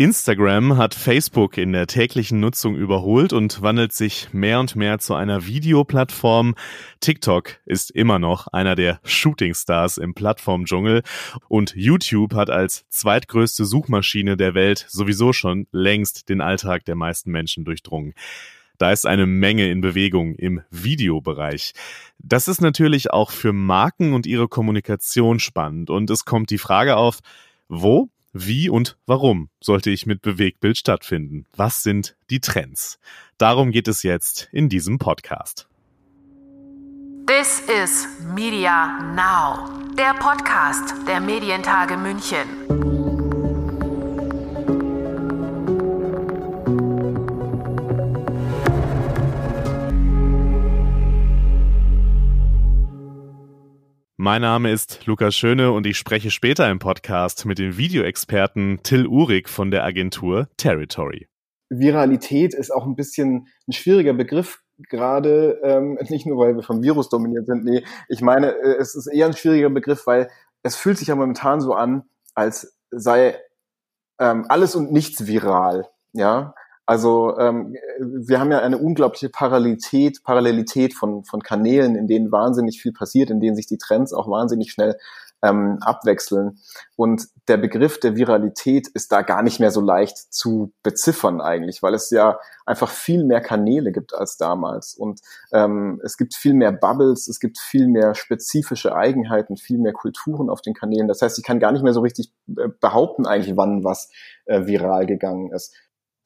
Instagram hat Facebook in der täglichen Nutzung überholt und wandelt sich mehr und mehr zu einer Videoplattform. TikTok ist immer noch einer der Shootingstars im Plattformdschungel und YouTube hat als zweitgrößte Suchmaschine der Welt sowieso schon längst den Alltag der meisten Menschen durchdrungen. Da ist eine Menge in Bewegung im Videobereich. Das ist natürlich auch für Marken und ihre Kommunikation spannend und es kommt die Frage auf, wo wie und warum sollte ich mit Bewegtbild stattfinden? Was sind die Trends? Darum geht es jetzt in diesem Podcast. This is Media Now, der Podcast der Medientage München. Mein Name ist Lukas Schöne und ich spreche später im Podcast mit dem Videoexperten Till Uhrig von der Agentur Territory. Viralität ist auch ein bisschen ein schwieriger Begriff gerade, ähm, nicht nur weil wir vom Virus dominiert sind, nee, ich meine, äh, es ist eher ein schwieriger Begriff, weil es fühlt sich ja momentan so an, als sei ähm, alles und nichts viral, ja. Also ähm, wir haben ja eine unglaubliche Parallelität, Parallelität von, von Kanälen, in denen wahnsinnig viel passiert, in denen sich die Trends auch wahnsinnig schnell ähm, abwechseln. Und der Begriff der Viralität ist da gar nicht mehr so leicht zu beziffern eigentlich, weil es ja einfach viel mehr Kanäle gibt als damals. Und ähm, es gibt viel mehr Bubbles, es gibt viel mehr spezifische Eigenheiten, viel mehr Kulturen auf den Kanälen. Das heißt, ich kann gar nicht mehr so richtig äh, behaupten eigentlich, wann was äh, viral gegangen ist.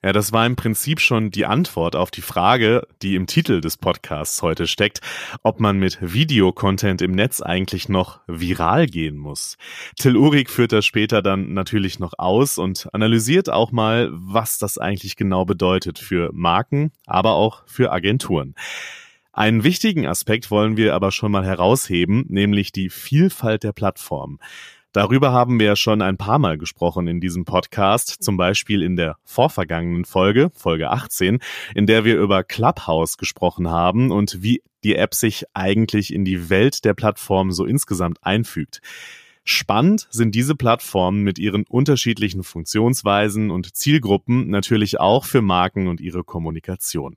Ja, das war im Prinzip schon die Antwort auf die Frage, die im Titel des Podcasts heute steckt, ob man mit Videocontent im Netz eigentlich noch viral gehen muss. Till Uhrig führt das später dann natürlich noch aus und analysiert auch mal, was das eigentlich genau bedeutet für Marken, aber auch für Agenturen. Einen wichtigen Aspekt wollen wir aber schon mal herausheben, nämlich die Vielfalt der Plattformen. Darüber haben wir ja schon ein paar Mal gesprochen in diesem Podcast, zum Beispiel in der vorvergangenen Folge, Folge 18, in der wir über Clubhouse gesprochen haben und wie die App sich eigentlich in die Welt der Plattform so insgesamt einfügt. Spannend sind diese Plattformen mit ihren unterschiedlichen Funktionsweisen und Zielgruppen natürlich auch für Marken und ihre Kommunikation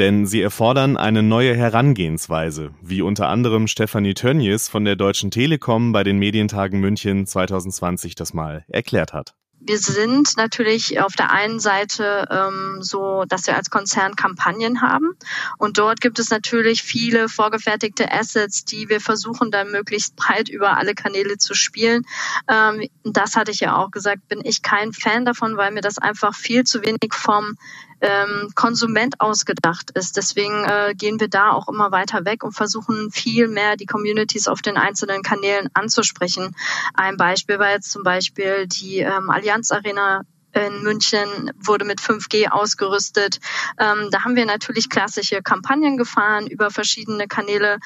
denn sie erfordern eine neue Herangehensweise, wie unter anderem Stefanie Tönnies von der Deutschen Telekom bei den Medientagen München 2020 das mal erklärt hat. Wir sind natürlich auf der einen Seite ähm, so, dass wir als Konzern Kampagnen haben und dort gibt es natürlich viele vorgefertigte Assets, die wir versuchen dann möglichst breit über alle Kanäle zu spielen. Ähm, das hatte ich ja auch gesagt, bin ich kein Fan davon, weil mir das einfach viel zu wenig vom ähm, Konsument ausgedacht ist. Deswegen äh, gehen wir da auch immer weiter weg und versuchen viel mehr die Communities auf den einzelnen Kanälen anzusprechen. Ein Beispiel war jetzt zum Beispiel die ähm, Allianz Arena in München wurde mit 5G ausgerüstet. Ähm, da haben wir natürlich klassische Kampagnen gefahren über verschiedene Kanäle.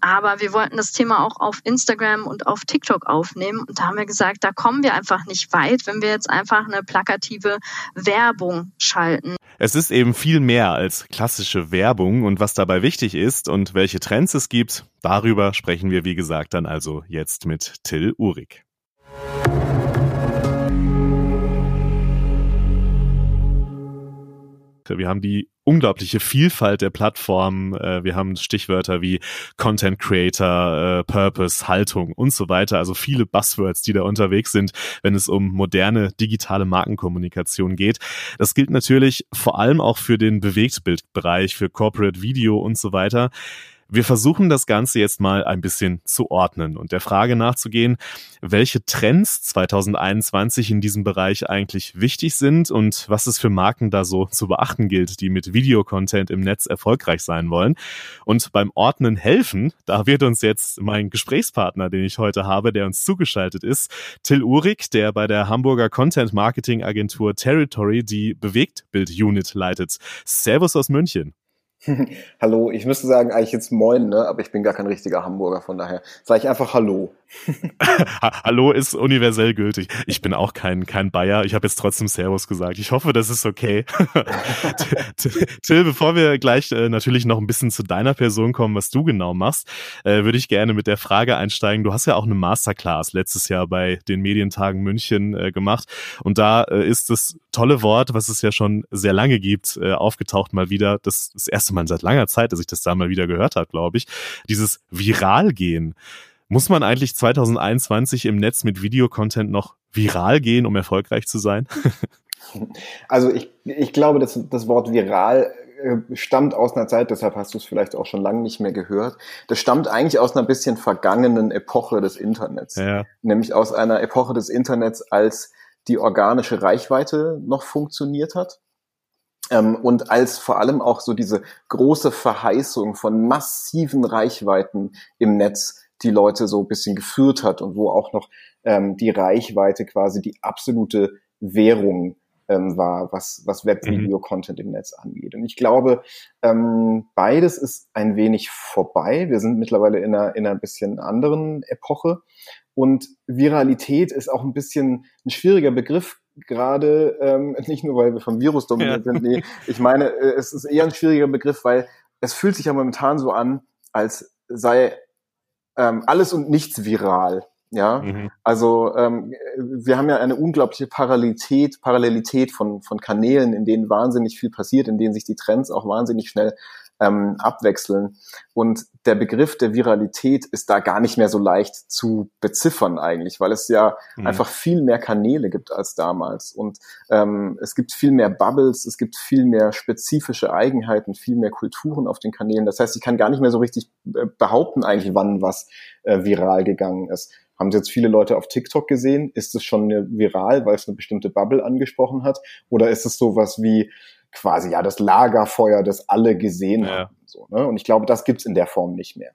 Aber wir wollten das Thema auch auf Instagram und auf TikTok aufnehmen. Und da haben wir gesagt, da kommen wir einfach nicht weit, wenn wir jetzt einfach eine plakative Werbung schalten. Es ist eben viel mehr als klassische Werbung und was dabei wichtig ist und welche Trends es gibt, darüber sprechen wir, wie gesagt, dann also jetzt mit Till Uhrig. Wir haben die unglaubliche Vielfalt der Plattformen. Äh, wir haben Stichwörter wie Content Creator, äh, Purpose, Haltung und so weiter. Also viele Buzzwords, die da unterwegs sind, wenn es um moderne digitale Markenkommunikation geht. Das gilt natürlich vor allem auch für den Bewegtbildbereich, für Corporate Video und so weiter. Wir versuchen das Ganze jetzt mal ein bisschen zu ordnen und der Frage nachzugehen, welche Trends 2021 in diesem Bereich eigentlich wichtig sind und was es für Marken da so zu beachten gilt, die mit Videocontent im Netz erfolgreich sein wollen. Und beim Ordnen helfen, da wird uns jetzt mein Gesprächspartner, den ich heute habe, der uns zugeschaltet ist, Till Uhrig, der bei der Hamburger Content Marketing Agentur Territory die Bewegtbild-Unit leitet. Servus aus München. hallo, ich müsste sagen eigentlich jetzt Moin, ne? aber ich bin gar kein richtiger Hamburger, von daher sage ich einfach Hallo. Hallo ist universell gültig. Ich bin auch kein, kein Bayer. Ich habe jetzt trotzdem Servus gesagt. Ich hoffe, das ist okay. Till, bevor wir gleich äh, natürlich noch ein bisschen zu deiner Person kommen, was du genau machst, äh, würde ich gerne mit der Frage einsteigen. Du hast ja auch eine Masterclass letztes Jahr bei den Medientagen München äh, gemacht. Und da äh, ist das tolle Wort, was es ja schon sehr lange gibt, äh, aufgetaucht mal wieder. Das, das erste Mal seit langer Zeit, dass ich das da mal wieder gehört habe, glaube ich. Dieses Viralgehen. Muss man eigentlich 2021 im Netz mit Videocontent noch viral gehen, um erfolgreich zu sein? Also ich, ich glaube, dass das Wort viral äh, stammt aus einer Zeit, deshalb hast du es vielleicht auch schon lange nicht mehr gehört. Das stammt eigentlich aus einer bisschen vergangenen Epoche des Internets. Ja. Nämlich aus einer Epoche des Internets, als die organische Reichweite noch funktioniert hat. Ähm, und als vor allem auch so diese große Verheißung von massiven Reichweiten im Netz die Leute so ein bisschen geführt hat und wo auch noch ähm, die Reichweite quasi die absolute Währung ähm, war, was, was Webvideo-Content im Netz angeht. Und ich glaube, ähm, beides ist ein wenig vorbei. Wir sind mittlerweile in einer, in einer bisschen anderen Epoche. Und Viralität ist auch ein bisschen ein schwieriger Begriff, gerade ähm, nicht nur, weil wir vom Virus dominiert ja. sind. Nee, ich meine, äh, es ist eher ein schwieriger Begriff, weil es fühlt sich ja momentan so an, als sei ähm, alles und nichts viral. Ja, mhm. also ähm, wir haben ja eine unglaubliche Parallelität, Parallelität von, von Kanälen, in denen wahnsinnig viel passiert, in denen sich die Trends auch wahnsinnig schnell ähm, abwechseln. Und der Begriff der Viralität ist da gar nicht mehr so leicht zu beziffern eigentlich, weil es ja mhm. einfach viel mehr Kanäle gibt als damals. Und ähm, es gibt viel mehr Bubbles, es gibt viel mehr spezifische Eigenheiten, viel mehr Kulturen auf den Kanälen. Das heißt, ich kann gar nicht mehr so richtig äh, behaupten eigentlich, wann was äh, viral gegangen ist. Haben Sie jetzt viele Leute auf TikTok gesehen? Ist es schon viral, weil es eine bestimmte Bubble angesprochen hat? Oder ist es sowas wie, quasi ja das Lagerfeuer, das alle gesehen ja. haben. So, ne? Und ich glaube, das gibt's in der Form nicht mehr.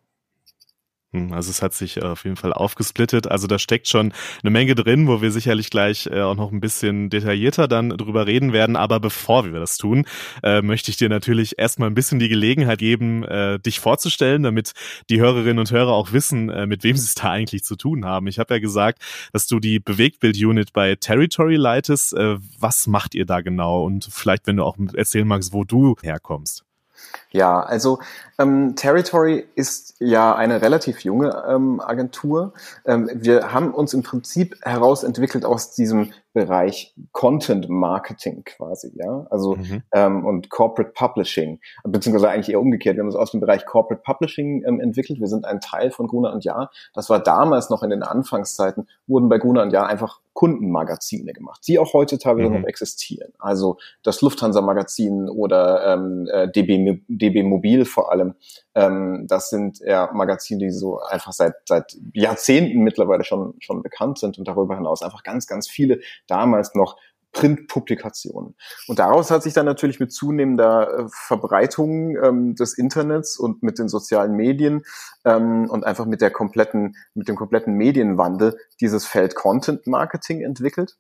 Also es hat sich äh, auf jeden Fall aufgesplittet. Also da steckt schon eine Menge drin, wo wir sicherlich gleich äh, auch noch ein bisschen detaillierter dann drüber reden werden. Aber bevor wir das tun, äh, möchte ich dir natürlich erstmal ein bisschen die Gelegenheit geben, dich vorzustellen, damit die Hörerinnen und Hörer auch wissen, mit wem sie es da eigentlich zu tun haben. Ich habe ja gesagt, dass du die Bewegtbild-Unit bei Territory leitest. Was macht ihr da genau? Und vielleicht, wenn du auch erzählen magst, wo du herkommst. Ja, also ähm, Territory ist ja eine relativ junge ähm, Agentur. Ähm, wir haben uns im Prinzip herausentwickelt aus diesem Bereich Content Marketing quasi, ja, also mhm. ähm, und Corporate Publishing, beziehungsweise eigentlich eher umgekehrt. Wir haben uns aus dem Bereich Corporate Publishing ähm, entwickelt. Wir sind ein Teil von Gruner und Jahr. Das war damals noch in den Anfangszeiten, wurden bei Gruner und Jahr einfach Kundenmagazine gemacht, die auch heute teilweise mhm. noch existieren. Also das Lufthansa Magazin oder ähm, äh, DB, DB Mobil vor allem ähm, das sind ja Magazine, die so einfach seit, seit Jahrzehnten mittlerweile schon, schon bekannt sind und darüber hinaus einfach ganz, ganz viele damals noch Printpublikationen. Und daraus hat sich dann natürlich mit zunehmender äh, Verbreitung ähm, des Internets und mit den sozialen Medien ähm, und einfach mit der kompletten, mit dem kompletten Medienwandel dieses Feld Content Marketing entwickelt.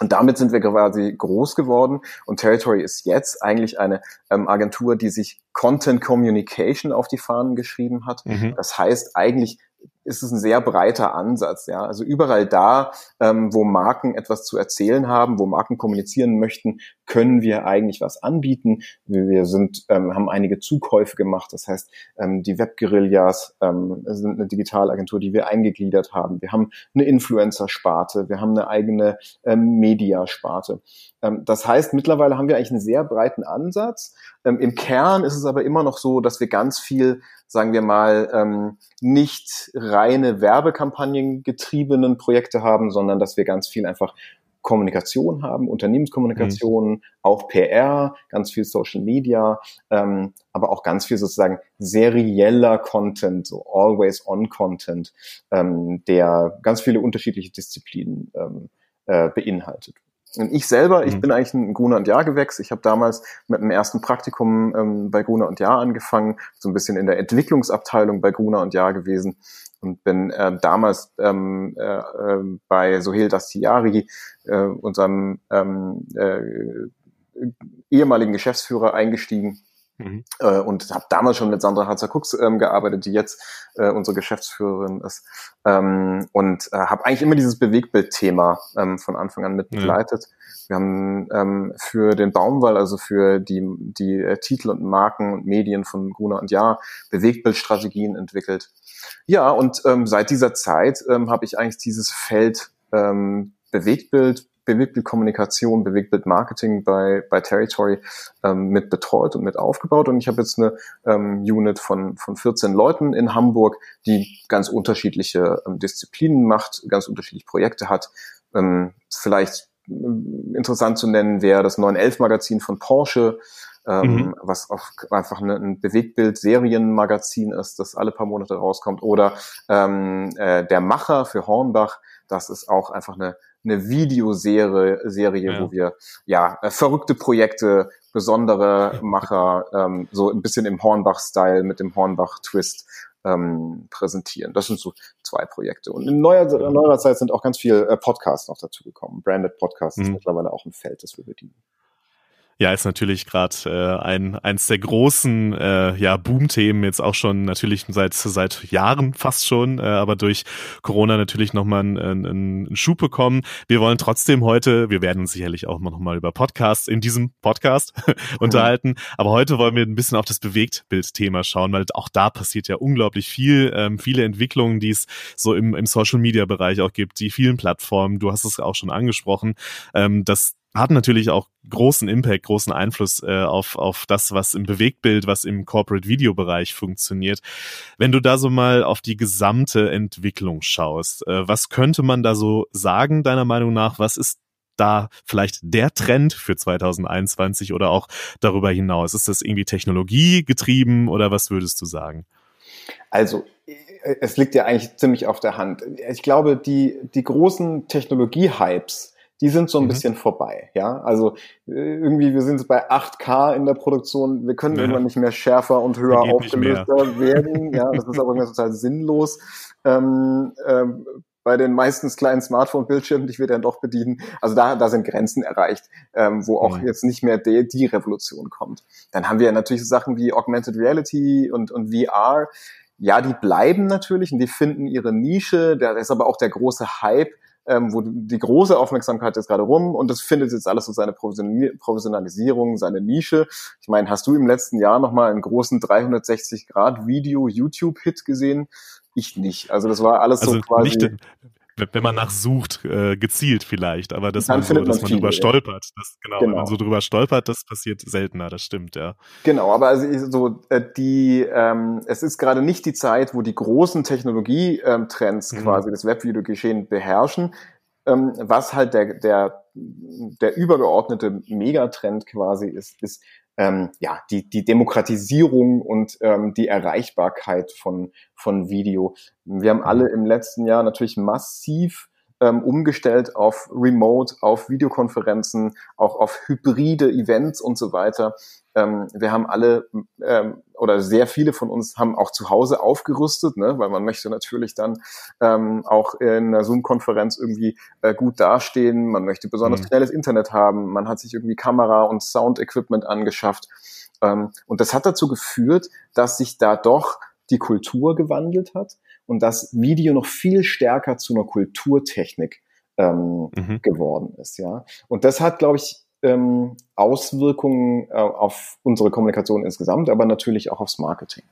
Und damit sind wir quasi groß geworden. Und Territory ist jetzt eigentlich eine ähm, Agentur, die sich Content Communication auf die Fahnen geschrieben hat. Mhm. Das heißt eigentlich ist es ein sehr breiter Ansatz. Ja? Also überall da, ähm, wo Marken etwas zu erzählen haben, wo Marken kommunizieren möchten, können wir eigentlich was anbieten. Wir sind, ähm, haben einige Zukäufe gemacht. Das heißt, ähm, die Webguerillas ähm, sind eine Digitalagentur, die wir eingegliedert haben. Wir haben eine Influencer-Sparte, wir haben eine eigene ähm, Media-Sparte. Ähm, das heißt, mittlerweile haben wir eigentlich einen sehr breiten Ansatz. Ähm, Im Kern ist es aber immer noch so, dass wir ganz viel sagen wir mal, ähm, nicht reine Werbekampagnen getriebenen Projekte haben, sondern dass wir ganz viel einfach Kommunikation haben, Unternehmenskommunikation, mhm. auch PR, ganz viel Social Media, ähm, aber auch ganz viel sozusagen serieller Content, so always on Content, ähm, der ganz viele unterschiedliche Disziplinen ähm, äh, beinhaltet. Und ich selber, ich mhm. bin eigentlich ein Gruner und Jahr Gewächs. Ich habe damals mit dem ersten Praktikum ähm, bei Gruner und Jahr angefangen, so ein bisschen in der Entwicklungsabteilung bei Gruner und Jahr gewesen und bin äh, damals ähm, äh, äh, bei Sohel Dastiari, äh, unserem ähm, äh, ehemaligen Geschäftsführer, eingestiegen Mhm. Äh, und habe damals schon mit Sandra Hatzer-Cooks ähm, gearbeitet, die jetzt äh, unsere Geschäftsführerin ist. Ähm, und äh, habe eigentlich immer dieses Bewegtbildthema ähm, von Anfang an mit begleitet. Ja. Wir haben ähm, für den Baumwall, also für die, die äh, Titel und Marken und Medien von Gruner und Jahr, Bewegtbildstrategien entwickelt. Ja, und ähm, seit dieser Zeit ähm, habe ich eigentlich dieses Feld ähm, Bewegtbild, Bewegtbildkommunikation, Bewegtbildmarketing bei, bei Territory ähm, mit betreut und mit aufgebaut. Und ich habe jetzt eine ähm, Unit von, von 14 Leuten in Hamburg, die ganz unterschiedliche ähm, Disziplinen macht, ganz unterschiedliche Projekte hat. Ähm, vielleicht interessant zu nennen wäre das 911-Magazin von Porsche, ähm, mhm. was auch einfach eine, ein Bewegtbild-Serienmagazin ist, das alle paar Monate rauskommt. Oder ähm, äh, Der Macher für Hornbach, das ist auch einfach eine eine Videoserie, Serie, ja. wo wir ja äh, verrückte Projekte, besondere Macher, ähm, so ein bisschen im Hornbach-Style mit dem Hornbach-Twist ähm, präsentieren. Das sind so zwei Projekte. Und in neuer, in neuer Zeit sind auch ganz viele äh, Podcasts noch dazu gekommen. Branded Podcasts mhm. ist mittlerweile auch ein Feld, das wir bedienen. Ja, ist natürlich gerade äh, ein eins der großen äh, ja, Boom-Themen jetzt auch schon natürlich seit seit Jahren fast schon, äh, aber durch Corona natürlich nochmal einen, einen, einen Schub bekommen. Wir wollen trotzdem heute, wir werden uns sicherlich auch noch mal über Podcasts in diesem Podcast unterhalten, aber heute wollen wir ein bisschen auf das Bewegtbild-Thema schauen, weil auch da passiert ja unglaublich viel, ähm, viele Entwicklungen, die es so im, im Social-Media-Bereich auch gibt, die vielen Plattformen. Du hast es auch schon angesprochen, ähm, dass hat natürlich auch großen Impact, großen Einfluss äh, auf, auf das, was im Bewegtbild, was im Corporate Video Bereich funktioniert. Wenn du da so mal auf die gesamte Entwicklung schaust, äh, was könnte man da so sagen, deiner Meinung nach? Was ist da vielleicht der Trend für 2021 oder auch darüber hinaus? Ist das irgendwie Technologie getrieben oder was würdest du sagen? Also, es liegt ja eigentlich ziemlich auf der Hand. Ich glaube, die, die großen Technologie-Hypes, die sind so ein mhm. bisschen vorbei. Ja, also äh, irgendwie, wir sind bei 8K in der Produktion, wir können ja. irgendwann nicht mehr schärfer und höher aufgelöster werden. Ja, das ist aber irgendwie total sinnlos. Ähm, ähm, bei den meistens kleinen Smartphone-Bildschirmen, die wir dann doch bedienen. Also da, da sind Grenzen erreicht, ähm, wo auch mhm. jetzt nicht mehr die, die Revolution kommt. Dann haben wir natürlich so Sachen wie Augmented Reality und, und VR. Ja, die bleiben natürlich und die finden ihre Nische. Da ist aber auch der große Hype ähm, wo die große Aufmerksamkeit ist gerade rum und das findet jetzt alles so seine Professionalisierung, seine Nische. Ich meine, hast du im letzten Jahr nochmal einen großen 360 Grad Video YouTube Hit gesehen? Ich nicht. Also das war alles also so quasi. Nicht, wenn man nachsucht, äh, gezielt vielleicht, aber dass man so, dass man, man drüber stolpert, das, genau, genau, wenn man genau. so drüber stolpert, das passiert seltener, das stimmt, ja. Genau, aber also so äh, die, ähm, es ist gerade nicht die Zeit, wo die großen Technologietrends ähm, quasi das Webvideogeschehen beherrschen. Ähm, was halt der, der, der übergeordnete Megatrend quasi ist, ist ähm, ja, die, die Demokratisierung und ähm, die Erreichbarkeit von, von Video. Wir haben alle im letzten Jahr natürlich massiv ähm, umgestellt auf Remote, auf Videokonferenzen, auch auf hybride Events und so weiter. Ähm, wir haben alle ähm, oder sehr viele von uns haben auch zu Hause aufgerüstet, ne? weil man möchte natürlich dann ähm, auch in einer Zoom-Konferenz irgendwie äh, gut dastehen. Man möchte besonders mhm. schnelles Internet haben. Man hat sich irgendwie Kamera und Sound-Equipment angeschafft. Ähm, und das hat dazu geführt, dass sich da doch die Kultur gewandelt hat und dass Video noch viel stärker zu einer Kulturtechnik ähm, mhm. geworden ist. Ja, und das hat, glaube ich, ähm, Auswirkungen äh, auf unsere Kommunikation insgesamt, aber natürlich auch aufs Marketing.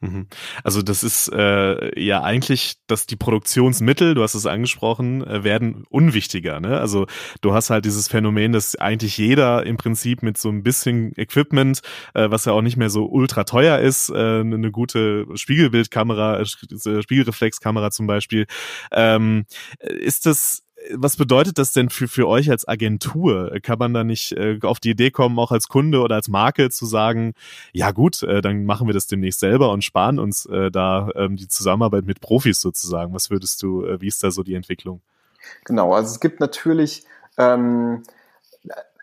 Mhm. Also das ist äh, ja eigentlich, dass die Produktionsmittel, du hast es angesprochen, äh, werden unwichtiger. Ne? Also du hast halt dieses Phänomen, dass eigentlich jeder im Prinzip mit so ein bisschen Equipment, äh, was ja auch nicht mehr so ultra teuer ist, äh, eine gute Spiegelbildkamera, äh, Spiegelreflexkamera zum Beispiel, ähm, ist das was bedeutet das denn für, für euch als Agentur? Kann man da nicht äh, auf die Idee kommen, auch als Kunde oder als Marke zu sagen, ja gut, äh, dann machen wir das demnächst selber und sparen uns äh, da ähm, die Zusammenarbeit mit Profis sozusagen. Was würdest du, äh, wie ist da so die Entwicklung? Genau, also es gibt natürlich, ähm,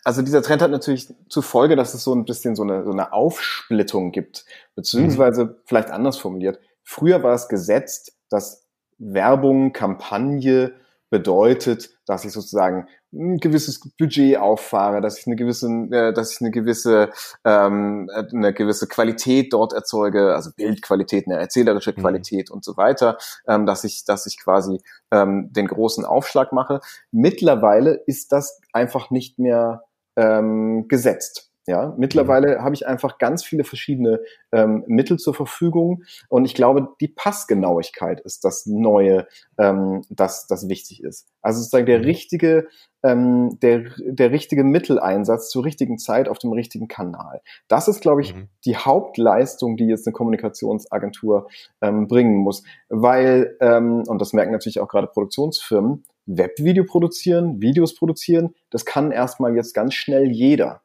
also dieser Trend hat natürlich zur Folge, dass es so ein bisschen so eine, so eine Aufsplittung gibt, beziehungsweise mhm. vielleicht anders formuliert. Früher war es gesetzt, dass Werbung, Kampagne bedeutet, dass ich sozusagen ein gewisses Budget auffahre, dass ich eine gewisse, äh, dass ich eine gewisse, ähm, eine gewisse Qualität dort erzeuge, also Bildqualität, eine erzählerische mhm. Qualität mhm. und so weiter, ähm, dass ich, dass ich quasi ähm, den großen Aufschlag mache. Mittlerweile ist das einfach nicht mehr ähm, gesetzt. Ja, mittlerweile mhm. habe ich einfach ganz viele verschiedene ähm, Mittel zur Verfügung und ich glaube, die Passgenauigkeit ist das Neue, ähm, das, das wichtig ist. Also sozusagen der mhm. richtige, ähm, der, der richtige Mitteleinsatz zur richtigen Zeit auf dem richtigen Kanal. Das ist, glaube ich, mhm. die Hauptleistung, die jetzt eine Kommunikationsagentur ähm, bringen muss, weil ähm, und das merken natürlich auch gerade Produktionsfirmen. Webvideo produzieren, Videos produzieren, das kann erstmal jetzt ganz schnell jeder.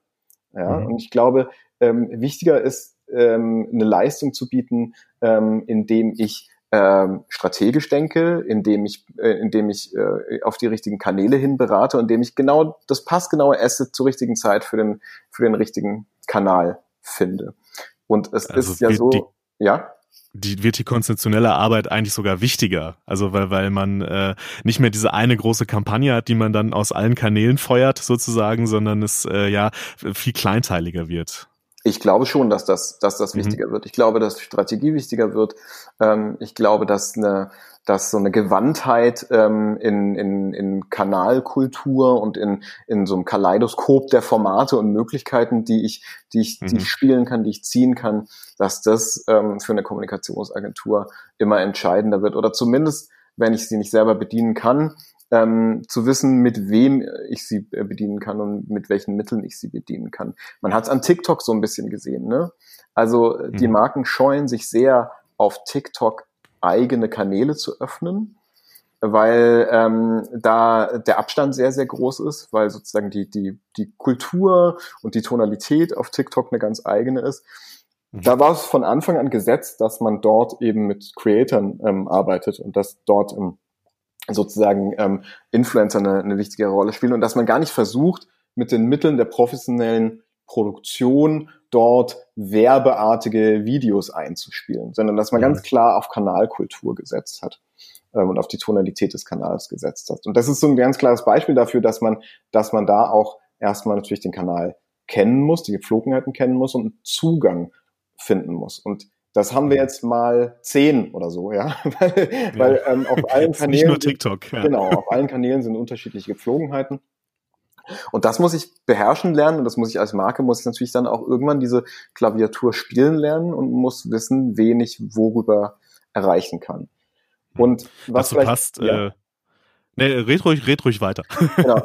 Ja? Mhm. Und ich glaube, ähm, wichtiger ist, ähm, eine Leistung zu bieten, ähm, indem ich ähm, strategisch denke, indem ich, äh, indem ich äh, auf die richtigen Kanäle hin berate und indem ich genau das passgenaue Asset zur richtigen Zeit für den, für den richtigen Kanal finde. Und es also ist ja so, ja die wird die konzeptionelle Arbeit eigentlich sogar wichtiger. Also weil, weil man äh, nicht mehr diese eine große Kampagne hat, die man dann aus allen Kanälen feuert sozusagen, sondern es äh, ja viel kleinteiliger wird. Ich glaube schon, dass das, dass das mhm. wichtiger wird. Ich glaube, dass Strategie wichtiger wird. Ähm, ich glaube, dass eine dass so eine Gewandtheit ähm, in, in, in Kanalkultur und in, in so einem Kaleidoskop der Formate und Möglichkeiten, die ich, die ich, mhm. die ich spielen kann, die ich ziehen kann, dass das ähm, für eine Kommunikationsagentur immer entscheidender wird. Oder zumindest, wenn ich sie nicht selber bedienen kann, ähm, zu wissen, mit wem ich sie äh, bedienen kann und mit welchen Mitteln ich sie bedienen kann. Man hat es an TikTok so ein bisschen gesehen. Ne? Also äh, die mhm. Marken scheuen sich sehr auf TikTok eigene Kanäle zu öffnen, weil ähm, da der Abstand sehr, sehr groß ist, weil sozusagen die, die, die Kultur und die Tonalität auf TikTok eine ganz eigene ist. Mhm. Da war es von Anfang an gesetzt, dass man dort eben mit Creatern ähm, arbeitet und dass dort ähm, sozusagen ähm, Influencer eine, eine wichtige Rolle spielen und dass man gar nicht versucht, mit den Mitteln der professionellen Produktion dort werbeartige Videos einzuspielen, sondern dass man mhm. ganz klar auf Kanalkultur gesetzt hat ähm, und auf die Tonalität des Kanals gesetzt hat. Und das ist so ein ganz klares Beispiel dafür, dass man, dass man da auch erstmal natürlich den Kanal kennen muss, die Gepflogenheiten kennen muss und Zugang finden muss. Und das haben wir jetzt mal zehn oder so, ja, weil, ja. weil ähm, auf allen Kanälen nicht nur TikTok, ja. genau, auf allen Kanälen sind unterschiedliche Gepflogenheiten und das muss ich beherrschen lernen und das muss ich als Marke, muss ich natürlich dann auch irgendwann diese Klaviatur spielen lernen und muss wissen, wen ich worüber erreichen kann. Und was du passt, ja, äh, nee, red ruhig, red ruhig weiter. Genau.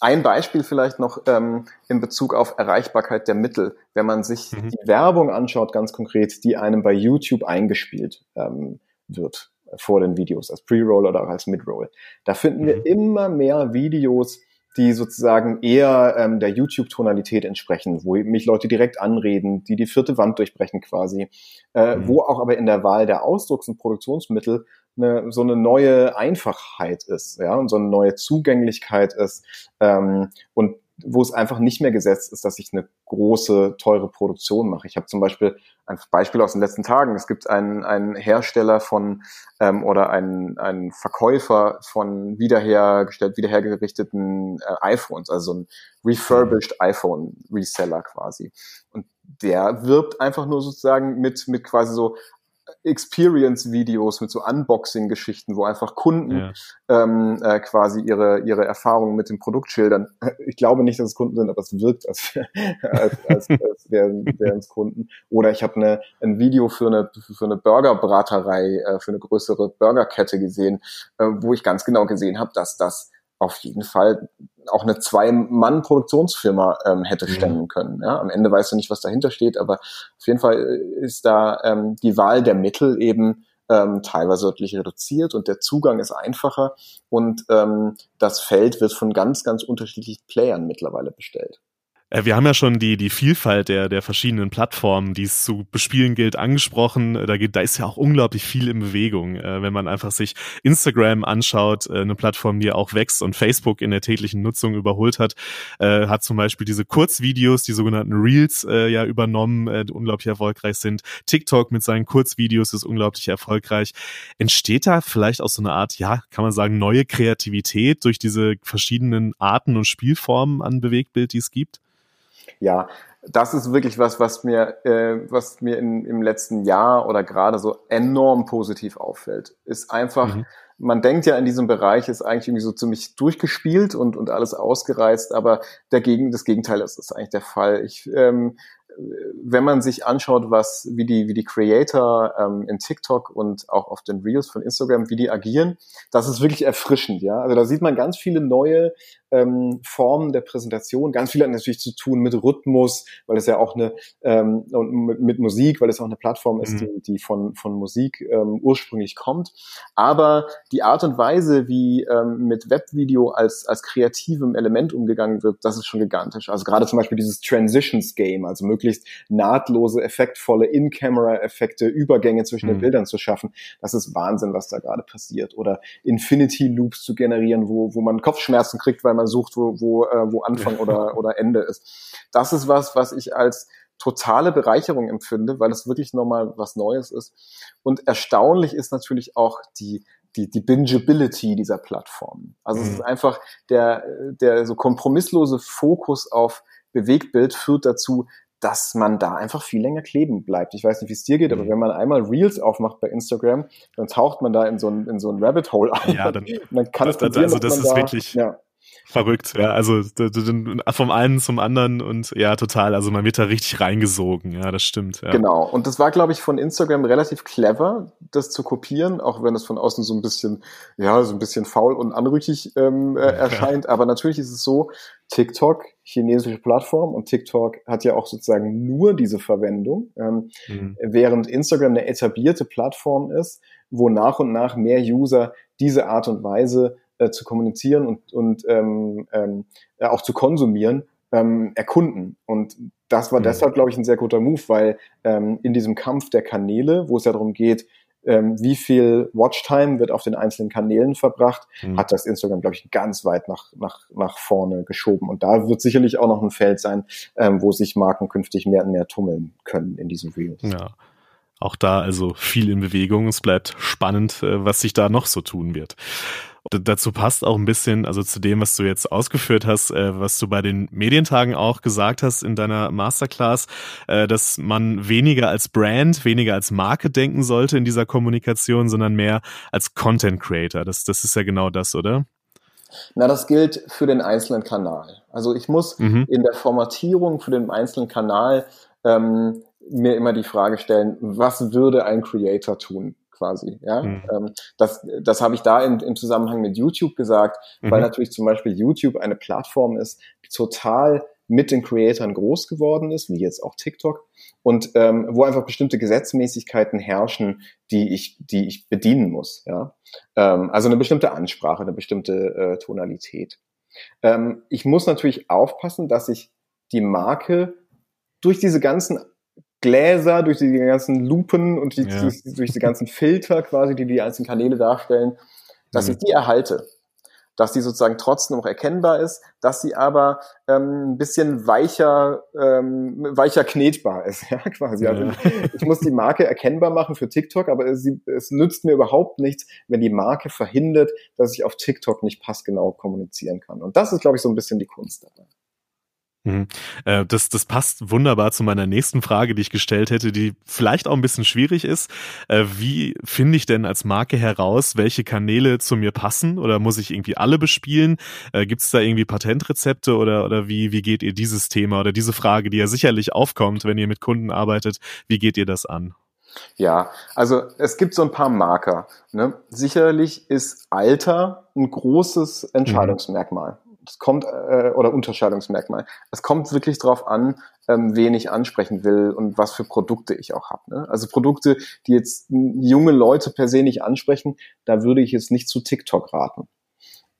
Ein Beispiel vielleicht noch ähm, in Bezug auf Erreichbarkeit der Mittel. Wenn man sich mhm. die Werbung anschaut, ganz konkret, die einem bei YouTube eingespielt ähm, wird vor den Videos, als Pre-Roll oder auch als Mid-Roll. Da finden mhm. wir immer mehr Videos, die sozusagen eher ähm, der YouTube-Tonalität entsprechen, wo mich Leute direkt anreden, die die vierte Wand durchbrechen quasi, äh, mhm. wo auch aber in der Wahl der Ausdrucks- und Produktionsmittel eine, so eine neue Einfachheit ist, ja, und so eine neue Zugänglichkeit ist ähm, und wo es einfach nicht mehr gesetzt ist, dass ich eine große, teure Produktion mache. Ich habe zum Beispiel ein Beispiel aus den letzten Tagen. Es gibt einen, einen Hersteller von ähm, oder einen, einen Verkäufer von wiederhergestellt, wiederhergerichteten äh, iPhones, also so ein refurbished iPhone Reseller quasi. Und der wirbt einfach nur sozusagen mit, mit quasi so Experience-Videos mit so Unboxing-Geschichten, wo einfach Kunden ja. ähm, äh, quasi ihre, ihre Erfahrungen mit dem Produkt schildern. Ich glaube nicht, dass es Kunden sind, aber es wirkt als, als, als, als wären, wären es Kunden. Oder ich habe eine, ein Video für eine, für eine Burgerbraterei, äh, für eine größere Burgerkette gesehen, äh, wo ich ganz genau gesehen habe, dass das auf jeden Fall auch eine Zwei-Mann-Produktionsfirma ähm, hätte mhm. stemmen können. Ja? Am Ende weißt du nicht, was dahinter steht, aber auf jeden Fall äh, ist da ähm, die Wahl der Mittel eben ähm, teilweise deutlich reduziert und der Zugang ist einfacher und ähm, das Feld wird von ganz, ganz unterschiedlichen Playern mittlerweile bestellt. Äh, wir haben ja schon die, die Vielfalt der, der verschiedenen Plattformen, die es zu bespielen gilt, angesprochen. Äh, da, geht, da ist ja auch unglaublich viel in Bewegung. Äh, wenn man einfach sich Instagram anschaut, eine Plattform, die auch wächst und Facebook in der täglichen Nutzung überholt hat, hat zum Beispiel diese Kurzvideos, die sogenannten Reels, ja übernommen, die unglaublich erfolgreich sind. TikTok mit seinen Kurzvideos ist unglaublich erfolgreich. Entsteht da vielleicht auch so eine Art, ja, kann man sagen, neue Kreativität durch diese verschiedenen Arten und Spielformen an Bewegtbild, die es gibt? Ja, das ist wirklich was, was mir, äh, was mir in, im letzten Jahr oder gerade so enorm positiv auffällt. Ist einfach, mhm. man denkt ja in diesem Bereich ist eigentlich irgendwie so ziemlich durchgespielt und, und alles ausgereizt, aber dagegen, das Gegenteil ist, ist eigentlich der Fall. Ich ähm, wenn man sich anschaut, was, wie die, wie die Creator ähm, in TikTok und auch auf den Reels von Instagram, wie die agieren, das ist wirklich erfrischend, ja. Also da sieht man ganz viele neue ähm, Formen der Präsentation. Ganz viel hat natürlich zu tun mit Rhythmus, weil es ja auch eine ähm, und mit, mit Musik, weil es auch eine Plattform ist, mhm. die, die von von Musik ähm, ursprünglich kommt. Aber die Art und Weise, wie ähm, mit Webvideo als als kreativem Element umgegangen wird, das ist schon gigantisch. Also gerade zum Beispiel dieses Transitions Game, also möglichst nahtlose, effektvolle In-Camera-Effekte, Übergänge zwischen mhm. den Bildern zu schaffen. Das ist Wahnsinn, was da gerade passiert. Oder Infinity Loops zu generieren, wo wo man Kopfschmerzen kriegt, weil man man sucht, wo, wo, äh, wo Anfang oder, oder Ende ist. Das ist was, was ich als totale Bereicherung empfinde, weil es wirklich nochmal was Neues ist. Und erstaunlich ist natürlich auch die, die, die Bingeability dieser Plattform. Also mhm. es ist einfach der, der so kompromisslose Fokus auf Bewegtbild führt dazu, dass man da einfach viel länger kleben bleibt. Ich weiß nicht, wie es dir geht, aber mhm. wenn man einmal Reels aufmacht bei Instagram, dann taucht man da in so ein, in so ein Rabbit Hole ein. Ja, dann, dann kann das, es passieren, also das ist da, wirklich, ja. Verrückt, ja. Also vom einen zum anderen und ja, total. Also man wird da richtig reingesogen, ja, das stimmt. Ja. Genau. Und das war, glaube ich, von Instagram relativ clever, das zu kopieren, auch wenn es von außen so ein bisschen, ja, so ein bisschen faul und anrüchig ähm, äh, erscheint. Ja. Aber natürlich ist es so, TikTok, chinesische Plattform, und TikTok hat ja auch sozusagen nur diese Verwendung, ähm, mhm. während Instagram eine etablierte Plattform ist, wo nach und nach mehr User diese Art und Weise äh, zu kommunizieren und, und ähm, ähm, äh, auch zu konsumieren, ähm, erkunden. Und das war mhm. deshalb, glaube ich, ein sehr guter Move, weil ähm, in diesem Kampf der Kanäle, wo es ja darum geht, ähm, wie viel Watchtime wird auf den einzelnen Kanälen verbracht, mhm. hat das Instagram, glaube ich, ganz weit nach, nach, nach vorne geschoben. Und da wird sicherlich auch noch ein Feld sein, ähm, wo sich Marken künftig mehr und mehr tummeln können in diesem Reels. Ja. Auch da also viel in Bewegung. Es bleibt spannend, äh, was sich da noch so tun wird dazu passt auch ein bisschen, also zu dem, was du jetzt ausgeführt hast, äh, was du bei den Medientagen auch gesagt hast in deiner Masterclass, äh, dass man weniger als Brand, weniger als Marke denken sollte in dieser Kommunikation, sondern mehr als Content Creator. Das, das ist ja genau das, oder? Na, das gilt für den einzelnen Kanal. Also ich muss mhm. in der Formatierung für den einzelnen Kanal ähm, mir immer die Frage stellen, was würde ein Creator tun? Quasi. Ja, mhm. ähm, das, das habe ich da in, im Zusammenhang mit YouTube gesagt, mhm. weil natürlich zum Beispiel YouTube eine Plattform ist, die total mit den Creatoren groß geworden ist, wie jetzt auch TikTok, und ähm, wo einfach bestimmte Gesetzmäßigkeiten herrschen, die ich, die ich bedienen muss. Ja, ähm, also eine bestimmte Ansprache, eine bestimmte äh, Tonalität. Ähm, ich muss natürlich aufpassen, dass ich die Marke durch diese ganzen Gläser, durch die ganzen Lupen und die, ja. durch, durch, die ganzen Filter quasi, die die einzelnen Kanäle darstellen, dass mhm. ich die erhalte. Dass die sozusagen trotzdem noch erkennbar ist, dass sie aber ähm, ein bisschen weicher, ähm, weicher knetbar ist, ja, quasi. Also ich muss die Marke erkennbar machen für TikTok, aber es, es nützt mir überhaupt nichts, wenn die Marke verhindert, dass ich auf TikTok nicht passgenau kommunizieren kann. Und das ist, glaube ich, so ein bisschen die Kunst dabei. Mhm. Äh, das, das passt wunderbar zu meiner nächsten Frage, die ich gestellt hätte, die vielleicht auch ein bisschen schwierig ist. Äh, wie finde ich denn als Marke heraus, welche Kanäle zu mir passen? Oder muss ich irgendwie alle bespielen? Äh, Gibt es da irgendwie Patentrezepte oder, oder wie, wie geht ihr dieses Thema oder diese Frage, die ja sicherlich aufkommt, wenn ihr mit Kunden arbeitet, wie geht ihr das an? Ja, also es gibt so ein paar Marker. Ne? Sicherlich ist Alter ein großes mhm. Es kommt, äh, oder Unterscheidungsmerkmal. Es kommt wirklich darauf an, ähm, wen ich ansprechen will und was für Produkte ich auch habe. Ne? Also Produkte, die jetzt junge Leute per se nicht ansprechen, da würde ich jetzt nicht zu TikTok raten.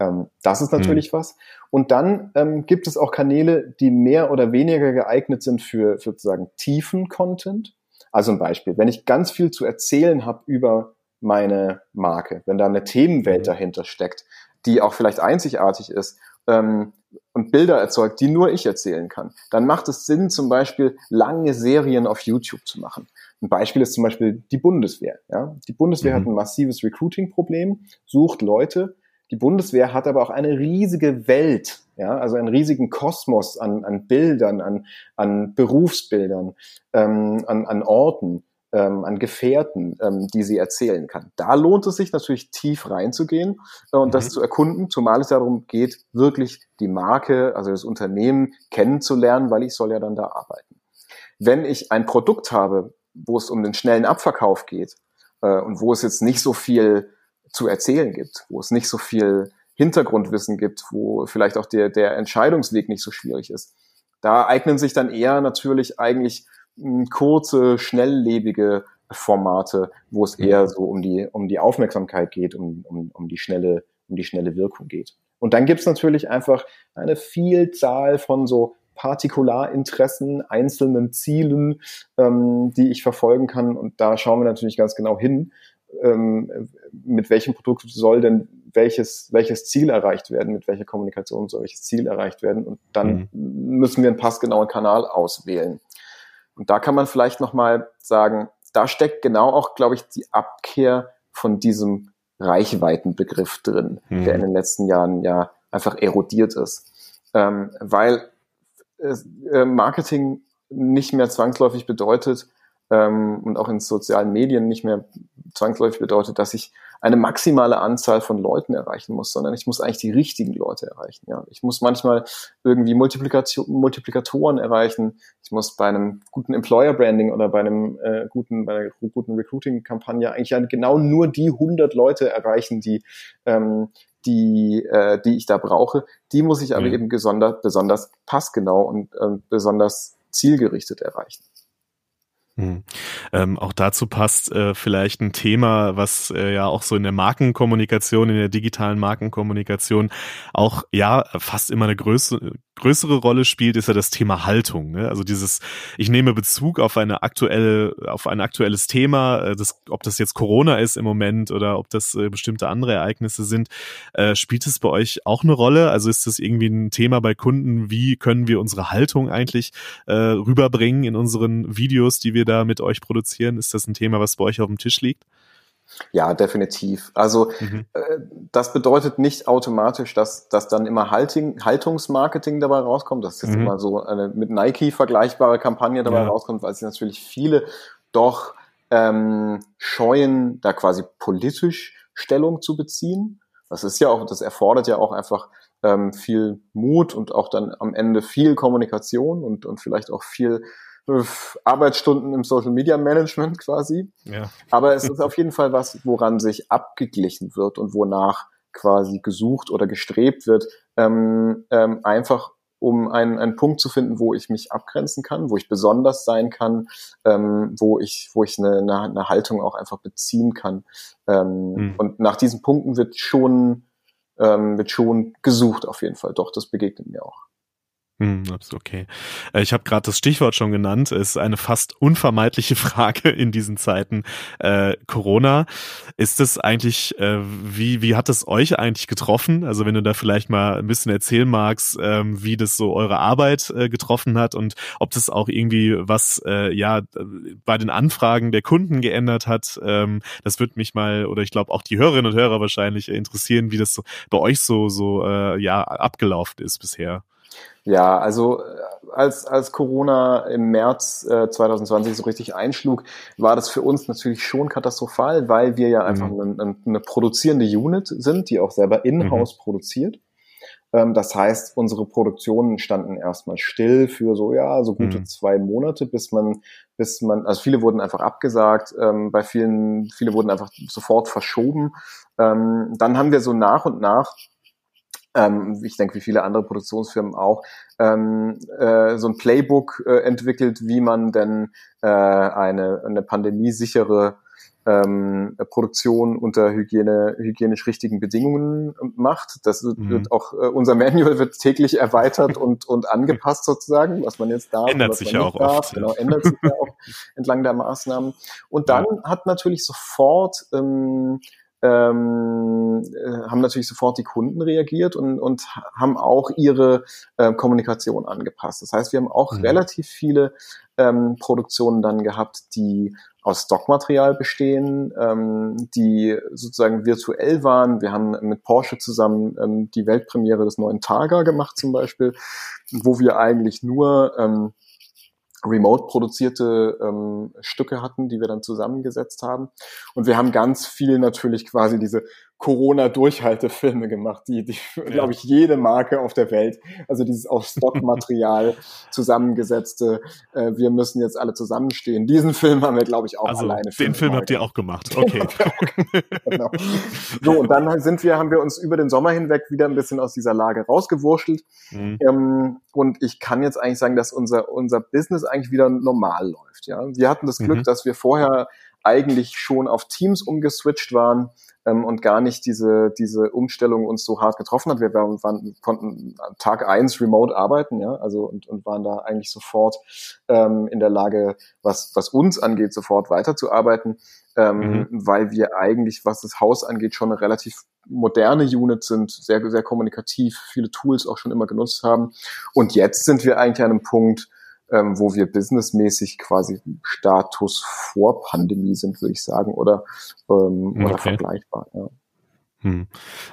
Ähm, das ist natürlich mhm. was. Und dann ähm, gibt es auch Kanäle, die mehr oder weniger geeignet sind für, für sozusagen tiefen Content. Also ein Beispiel, wenn ich ganz viel zu erzählen habe über meine Marke, wenn da eine Themenwelt mhm. dahinter steckt, die auch vielleicht einzigartig ist ähm, und Bilder erzeugt, die nur ich erzählen kann, dann macht es Sinn, zum Beispiel lange Serien auf YouTube zu machen. Ein Beispiel ist zum Beispiel die Bundeswehr. Ja? Die Bundeswehr mhm. hat ein massives Recruiting-Problem, sucht Leute. Die Bundeswehr hat aber auch eine riesige Welt, ja, also einen riesigen Kosmos an, an Bildern, an, an Berufsbildern, ähm, an, an Orten ähm, an Gefährten, ähm, die sie erzählen kann. Da lohnt es sich natürlich tief reinzugehen äh, und mhm. das zu erkunden, zumal es darum geht, wirklich die Marke, also das Unternehmen kennenzulernen, weil ich soll ja dann da arbeiten. Wenn ich ein Produkt habe, wo es um den schnellen Abverkauf geht äh, und wo es jetzt nicht so viel zu erzählen gibt, wo es nicht so viel Hintergrundwissen gibt, wo vielleicht auch der, der Entscheidungsweg nicht so schwierig ist, da eignen sich dann eher natürlich eigentlich kurze, schnelllebige Formate, wo es eher so um die, um die Aufmerksamkeit geht, um, um, um die schnelle, um die schnelle Wirkung geht. Und dann gibt's natürlich einfach eine Vielzahl von so Partikularinteressen, einzelnen Zielen, ähm, die ich verfolgen kann. Und da schauen wir natürlich ganz genau hin, ähm, mit welchem Produkt soll denn welches, welches Ziel erreicht werden, mit welcher Kommunikation soll welches Ziel erreicht werden. Und dann mhm. müssen wir einen passgenauen Kanal auswählen. Und da kann man vielleicht nochmal sagen, da steckt genau auch, glaube ich, die Abkehr von diesem Reichweitenbegriff drin, mhm. der in den letzten Jahren ja einfach erodiert ist. Ähm, weil äh, Marketing nicht mehr zwangsläufig bedeutet ähm, und auch in sozialen Medien nicht mehr zwangsläufig bedeutet, dass ich eine maximale Anzahl von Leuten erreichen muss, sondern ich muss eigentlich die richtigen Leute erreichen. Ja, ich muss manchmal irgendwie Multiplikation, Multiplikatoren erreichen. Ich muss bei einem guten Employer Branding oder bei einem äh, guten, bei einer guten Recruiting-Kampagne eigentlich genau nur die 100 Leute erreichen, die ähm, die, äh, die ich da brauche. Die muss ich aber mhm. eben besonders, besonders passgenau und äh, besonders zielgerichtet erreichen. Hm. Ähm, auch dazu passt äh, vielleicht ein Thema, was äh, ja auch so in der Markenkommunikation, in der digitalen Markenkommunikation auch ja fast immer eine größere, größere Rolle spielt, ist ja das Thema Haltung. Ne? Also dieses, ich nehme Bezug auf eine aktuelle, auf ein aktuelles Thema, äh, das, ob das jetzt Corona ist im Moment oder ob das äh, bestimmte andere Ereignisse sind, äh, spielt es bei euch auch eine Rolle? Also ist das irgendwie ein Thema bei Kunden? Wie können wir unsere Haltung eigentlich äh, rüberbringen in unseren Videos, die wir wir da mit euch produzieren? Ist das ein Thema, was bei euch auf dem Tisch liegt? Ja, definitiv. Also mhm. äh, das bedeutet nicht automatisch, dass, dass dann immer Halting, Haltungsmarketing dabei rauskommt. Das ist jetzt mhm. immer so eine mit Nike vergleichbare Kampagne dabei ja. rauskommt, weil sich natürlich viele doch ähm, scheuen, da quasi politisch Stellung zu beziehen. Das ist ja auch, das erfordert ja auch einfach ähm, viel Mut und auch dann am Ende viel Kommunikation und, und vielleicht auch viel Arbeitsstunden im Social Media Management quasi. Ja. Aber es ist auf jeden Fall was, woran sich abgeglichen wird und wonach quasi gesucht oder gestrebt wird, ähm, ähm, einfach um einen, einen Punkt zu finden, wo ich mich abgrenzen kann, wo ich besonders sein kann, ähm, wo ich, wo ich eine, eine, eine Haltung auch einfach beziehen kann. Ähm, mhm. Und nach diesen Punkten wird schon, ähm, wird schon gesucht auf jeden Fall. Doch, das begegnet mir auch. Hm, okay. Äh, ich habe gerade das Stichwort schon genannt. Es ist eine fast unvermeidliche Frage in diesen Zeiten. Äh, Corona. Ist es eigentlich, äh, wie, wie hat es euch eigentlich getroffen? Also wenn du da vielleicht mal ein bisschen erzählen magst, ähm, wie das so eure Arbeit äh, getroffen hat und ob das auch irgendwie was äh, ja bei den Anfragen der Kunden geändert hat. Ähm, das würde mich mal, oder ich glaube auch die Hörerinnen und Hörer wahrscheinlich interessieren, wie das so bei euch so, so äh, ja abgelaufen ist bisher. Ja, also äh, als, als Corona im März äh, 2020 so richtig einschlug, war das für uns natürlich schon katastrophal, weil wir ja einfach mhm. eine, eine, produzierende Unit sind, die auch selber in-house mhm. produziert. Ähm, das heißt, unsere Produktionen standen erstmal still für so, ja, so gute mhm. zwei Monate, bis man, bis man, also viele wurden einfach abgesagt, ähm, bei vielen, viele wurden einfach sofort verschoben. Ähm, dann haben wir so nach und nach ähm, ich denke, wie viele andere Produktionsfirmen auch, ähm, äh, so ein Playbook äh, entwickelt, wie man denn äh, eine, eine pandemiesichere ähm, Produktion unter Hygiene, hygienisch richtigen Bedingungen macht. Das mhm. wird auch, äh, unser Manual wird täglich erweitert und, und angepasst sozusagen, was man jetzt darf. Ändert sich ja auch darf. oft. Genau, ändert sich ja auch entlang der Maßnahmen. Und dann ja. hat natürlich sofort ähm, ähm, äh, haben natürlich sofort die Kunden reagiert und, und haben auch ihre äh, Kommunikation angepasst. Das heißt, wir haben auch mhm. relativ viele ähm, Produktionen dann gehabt, die aus Stockmaterial bestehen, ähm, die sozusagen virtuell waren. Wir haben mit Porsche zusammen ähm, die Weltpremiere des neuen Targa gemacht zum Beispiel, wo wir eigentlich nur ähm, remote produzierte ähm, Stücke hatten, die wir dann zusammengesetzt haben. Und wir haben ganz viel natürlich quasi diese Corona-Durchhaltefilme gemacht, die, die ja. glaube ich, jede Marke auf der Welt, also dieses aus Stockmaterial zusammengesetzte, äh, wir müssen jetzt alle zusammenstehen. Diesen Film haben wir, glaube ich, auch also, alleine. Den Film habt ihr auch gemacht, okay. genau. So, und dann sind wir, haben wir uns über den Sommer hinweg wieder ein bisschen aus dieser Lage rausgewurschtelt. Mhm. Ähm, und ich kann jetzt eigentlich sagen, dass unser, unser Business eigentlich wieder normal läuft. Ja, Wir hatten das Glück, mhm. dass wir vorher eigentlich schon auf Teams umgeswitcht waren ähm, und gar nicht diese, diese Umstellung uns so hart getroffen hat. Wir waren, waren, konnten Tag eins remote arbeiten, ja, also und, und waren da eigentlich sofort ähm, in der Lage, was, was uns angeht, sofort weiterzuarbeiten, ähm, mhm. weil wir eigentlich, was das Haus angeht, schon eine relativ moderne Unit sind, sehr, sehr kommunikativ, viele Tools auch schon immer genutzt haben. Und jetzt sind wir eigentlich an einem Punkt, ähm, wo wir businessmäßig quasi Status vor Pandemie sind, würde ich sagen, oder, ähm, okay. oder vergleichbar. Ja. Hm.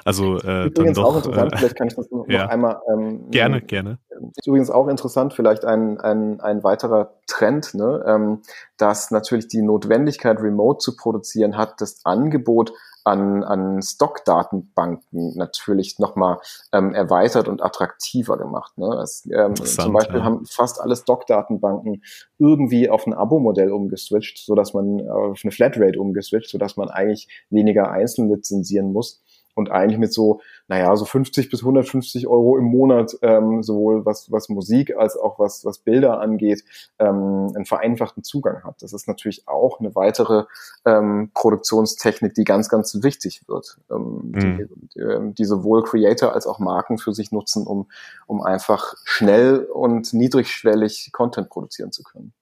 Also äh, übrigens doch, auch interessant, äh, vielleicht kann ich das noch, ja. einmal. Ähm, gerne, gerne. Ist übrigens auch interessant, vielleicht ein, ein, ein weiterer Trend, ne, ähm, dass natürlich die Notwendigkeit, Remote zu produzieren, hat das Angebot an, an Stockdatenbanken natürlich nochmal ähm, erweitert und attraktiver gemacht. Ne? Es, ähm, zum Beispiel ja. haben fast alle Stockdatenbanken irgendwie auf ein Abo-Modell umgeswitcht, so dass man auf eine Flatrate umgeswitcht, so dass man eigentlich weniger einzeln lizenzieren muss und eigentlich mit so, naja, so 50 bis 150 Euro im Monat, ähm, sowohl was, was Musik als auch was, was Bilder angeht, ähm, einen vereinfachten Zugang hat. Das ist natürlich auch eine weitere ähm, Produktionstechnik, die ganz, ganz wichtig wird, ähm, mhm. die, ähm, die sowohl Creator als auch Marken für sich nutzen, um, um einfach schnell und niedrigschwellig Content produzieren zu können.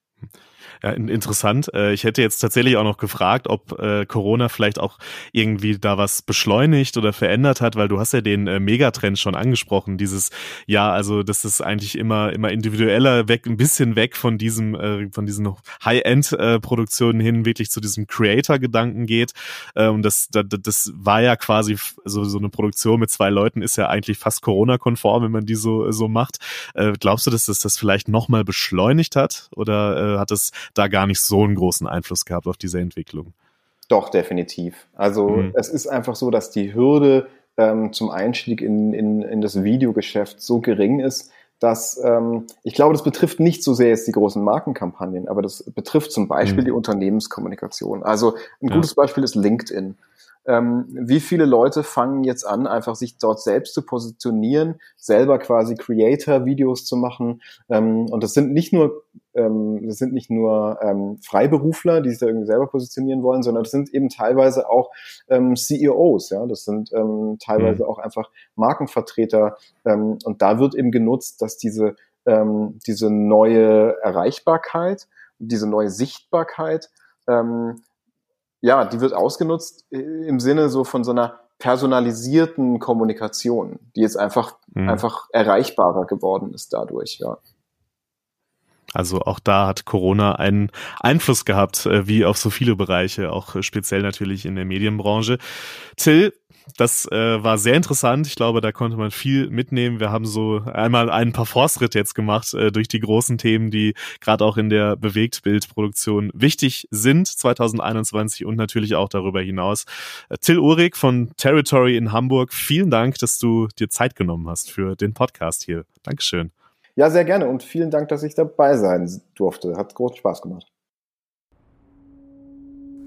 Ja, interessant. Äh, ich hätte jetzt tatsächlich auch noch gefragt, ob äh, Corona vielleicht auch irgendwie da was beschleunigt oder verändert hat, weil du hast ja den äh, Megatrend schon angesprochen. Dieses, ja, also das ist eigentlich immer immer individueller weg, ein bisschen weg von diesem von diesen High-End-Produktionen hin, wirklich zu diesem Creator-Gedanken geht. Und das, das das war ja quasi so so eine Produktion mit zwei Leuten ist ja eigentlich fast Corona-konform, wenn man die so so macht. Glaubst du, dass das das vielleicht nochmal beschleunigt hat oder hat es da gar nicht so einen großen Einfluss gehabt auf diese Entwicklung. Doch, definitiv. Also mhm. es ist einfach so, dass die Hürde ähm, zum Einstieg in, in, in das Videogeschäft so gering ist, dass ähm, ich glaube, das betrifft nicht so sehr jetzt die großen Markenkampagnen, aber das betrifft zum Beispiel mhm. die Unternehmenskommunikation. Also ein gutes ja. Beispiel ist LinkedIn ähm, wie viele Leute fangen jetzt an, einfach sich dort selbst zu positionieren, selber quasi Creator-Videos zu machen. Ähm, und das sind nicht nur ähm, das sind nicht nur ähm, Freiberufler, die sich da irgendwie selber positionieren wollen, sondern das sind eben teilweise auch ähm, CEOs, ja, das sind ähm, teilweise mhm. auch einfach Markenvertreter. Ähm, und da wird eben genutzt, dass diese ähm, diese neue Erreichbarkeit, diese neue Sichtbarkeit ähm, ja, die wird ausgenutzt äh, im Sinne so von so einer personalisierten Kommunikation, die jetzt einfach, mhm. einfach erreichbarer geworden ist dadurch, ja. Also auch da hat Corona einen Einfluss gehabt, äh, wie auf so viele Bereiche, auch speziell natürlich in der Medienbranche. Till, das äh, war sehr interessant. Ich glaube, da konnte man viel mitnehmen. Wir haben so einmal einen Parforce-Ritt jetzt gemacht äh, durch die großen Themen, die gerade auch in der Bewegtbildproduktion wichtig sind 2021 und natürlich auch darüber hinaus. Äh, Till Uhrig von Territory in Hamburg, vielen Dank, dass du dir Zeit genommen hast für den Podcast hier. Dankeschön. Ja, sehr gerne und vielen Dank, dass ich dabei sein durfte. Hat großen Spaß gemacht.